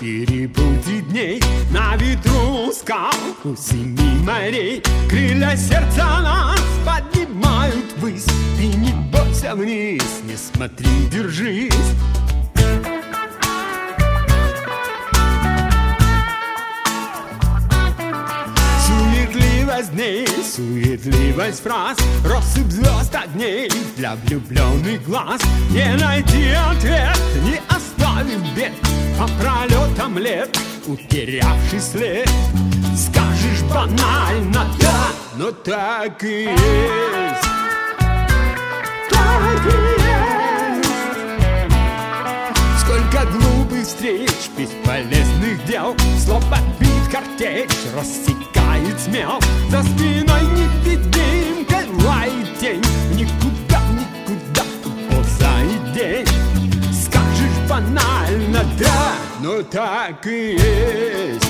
перепутье дней. На ветру скал у семи морей. Крылья сердца нас поднимают ввысь. Ты не бойся вниз, не смотри, держись. Суетливость дней, суетливость фраз. Россыпь звезд огней для влюбленных глаз. Не найти ответ, не оставив бед По пролетам лет, утерявший след. Скажешь банально да, но так и есть Так и есть. Сколько глупых встреч, бесполезных дел. Слов подбит картечь, рассекает смел За спиной не видимка, да, но так и есть.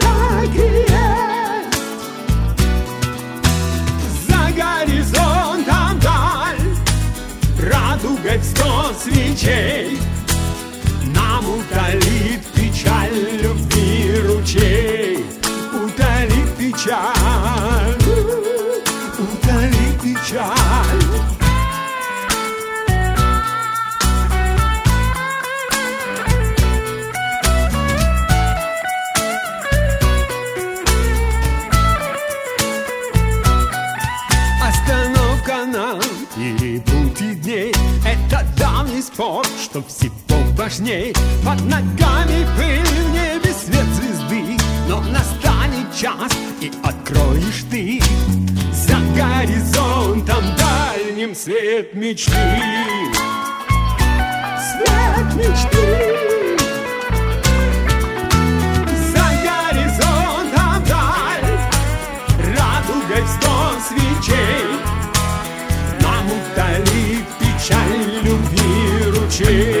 Так и есть. За горизонтом даль Радугой в сто свечей. Нам утолит дней Это давний спор, что всего важней Под ногами пыль в небе свет звезды. Но настанет час и откроешь ты. За горизонтом дальним свет мечты. Свет печаль любви ручей